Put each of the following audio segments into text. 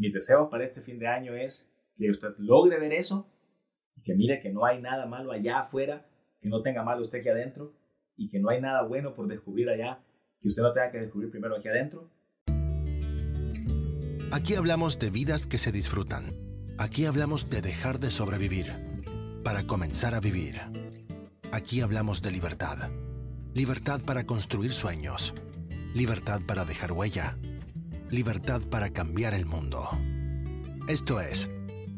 Mis deseos para este fin de año es que usted logre ver eso y que mire que no hay nada malo allá afuera, que no tenga malo usted aquí adentro y que no hay nada bueno por descubrir allá, que usted no tenga que descubrir primero aquí adentro. Aquí hablamos de vidas que se disfrutan. Aquí hablamos de dejar de sobrevivir para comenzar a vivir. Aquí hablamos de libertad. Libertad para construir sueños. Libertad para dejar huella. Libertad para cambiar el mundo. Esto es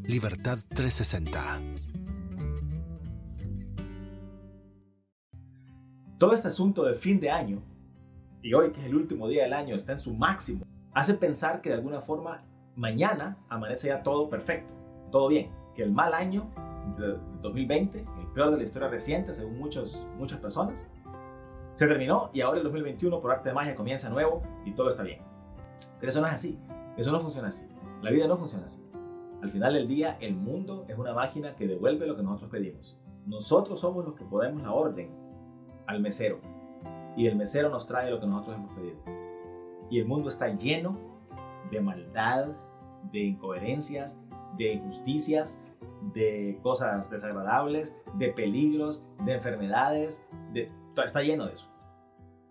Libertad 360. Todo este asunto del fin de año, y hoy que es el último día del año, está en su máximo, hace pensar que de alguna forma mañana amanece ya todo perfecto, todo bien, que el mal año de 2020, el peor de la historia reciente según muchos, muchas personas, se terminó y ahora el 2021 por arte de magia comienza nuevo y todo está bien. Pero eso no es así, eso no funciona así, la vida no funciona así. Al final del día el mundo es una máquina que devuelve lo que nosotros pedimos. Nosotros somos los que podemos la orden al mesero y el mesero nos trae lo que nosotros hemos pedido. Y el mundo está lleno de maldad, de incoherencias, de injusticias, de cosas desagradables, de peligros, de enfermedades, de, está lleno de eso.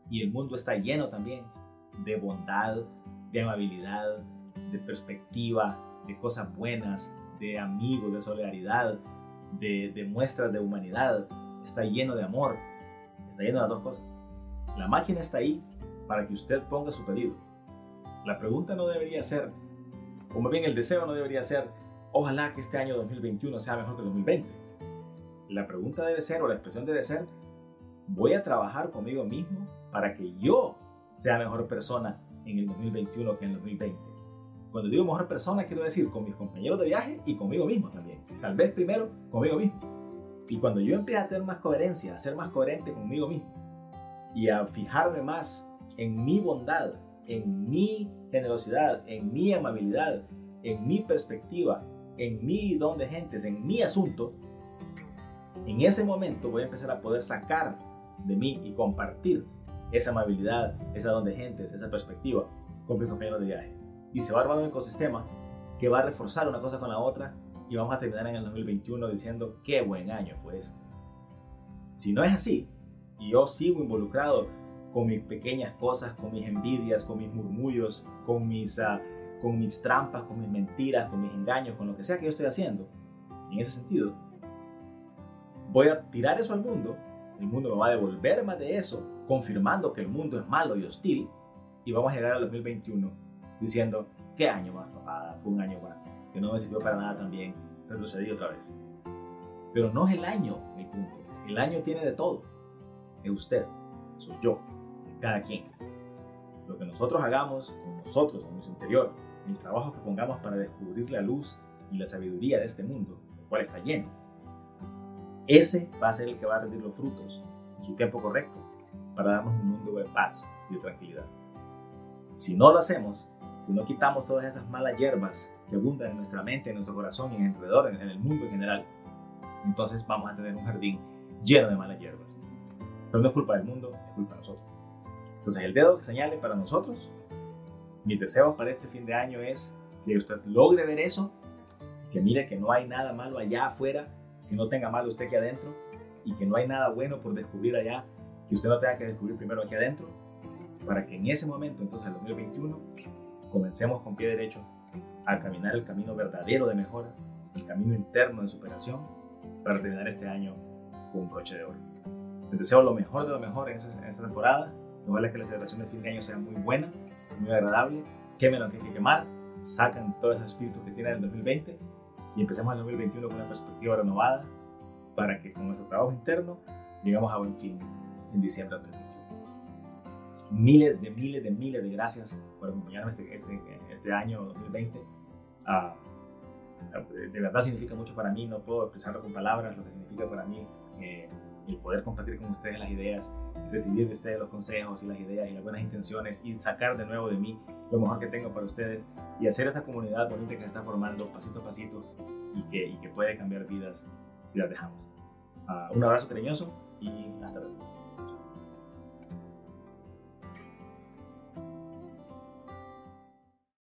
Y el mundo está lleno también de bondad, de amabilidad, de perspectiva, de cosas buenas, de amigos, de solidaridad, de, de muestras de humanidad. Está lleno de amor. Está lleno de las dos cosas. La máquina está ahí para que usted ponga su pedido. La pregunta no debería ser, como bien el deseo no debería ser, ojalá que este año 2021 sea mejor que el 2020. La pregunta debe ser, o la expresión debe ser, voy a trabajar conmigo mismo para que yo sea mejor persona en el 2021 que en el 2020. Cuando digo mejor persona, quiero decir con mis compañeros de viaje y conmigo mismo también. Tal vez primero conmigo mismo. Y cuando yo empiece a tener más coherencia, a ser más coherente conmigo mismo y a fijarme más en mi bondad, en mi generosidad, en mi amabilidad, en mi perspectiva, en mi don de gentes, en mi asunto, en ese momento voy a empezar a poder sacar de mí y compartir esa amabilidad, esa don de gentes, esa perspectiva con mis compañeros de viaje. Y se va a armar un ecosistema que va a reforzar una cosa con la otra y vamos a terminar en el 2021 diciendo qué buen año fue este. Si no es así, y yo sigo involucrado con mis pequeñas cosas, con mis envidias, con mis murmullos, con mis, uh, con mis trampas, con mis mentiras, con mis engaños, con lo que sea que yo estoy haciendo, en ese sentido, voy a tirar eso al mundo, el mundo me va a devolver más de eso, confirmando que el mundo es malo y hostil, y vamos a llegar al 2021 diciendo, ¿qué año más, papá? Fue un año más, que no me sirvió para nada también, retrocedí otra vez. Pero no es el año el punto, el año tiene de todo, es usted, soy yo, cada quien. Lo que nosotros hagamos con nosotros, en nuestro interior, el trabajo que pongamos para descubrir la luz y la sabiduría de este mundo, el cual está lleno, ese va a ser el que va a rendir los frutos en su tiempo correcto para darnos un mundo de paz y de tranquilidad. Si no lo hacemos, si no quitamos todas esas malas hierbas que abundan en nuestra mente, en nuestro corazón y en alrededor, en el mundo en general, entonces vamos a tener un jardín lleno de malas hierbas. Pero no es culpa del mundo, es culpa de nosotros. Entonces el dedo que señale para nosotros, mi deseo para este fin de año es que usted logre ver eso, que mire que no hay nada malo allá afuera, que no tenga malo usted aquí adentro y que no hay nada bueno por descubrir allá, que usted no tenga que descubrir primero aquí adentro, para que en ese momento, entonces el 2021, comencemos con pie derecho a caminar el camino verdadero de mejora, el camino interno de superación, para terminar este año con un broche de oro. Les deseo lo mejor de lo mejor en esta, en esta temporada Ojalá que la celebración de fin de año sea muy buena, muy agradable. Quemen lo que hay que quemar, sacan todos esos espíritus que tienen el 2020 y empecemos el 2021 con una perspectiva renovada para que con nuestro trabajo interno llegamos a buen fin en diciembre del 2021. Miles de miles de miles de gracias por acompañarme este, este, este año 2020. Uh, de verdad significa mucho para mí, no puedo expresarlo con palabras, lo que significa para mí eh, el poder compartir con ustedes las ideas, recibir de ustedes los consejos y las ideas y las buenas intenciones y sacar de nuevo de mí lo mejor que tengo para ustedes y hacer esta comunidad bonita que se está formando pasito a pasito y que, y que puede cambiar vidas si las dejamos. Uh, un abrazo cariñoso y hasta luego.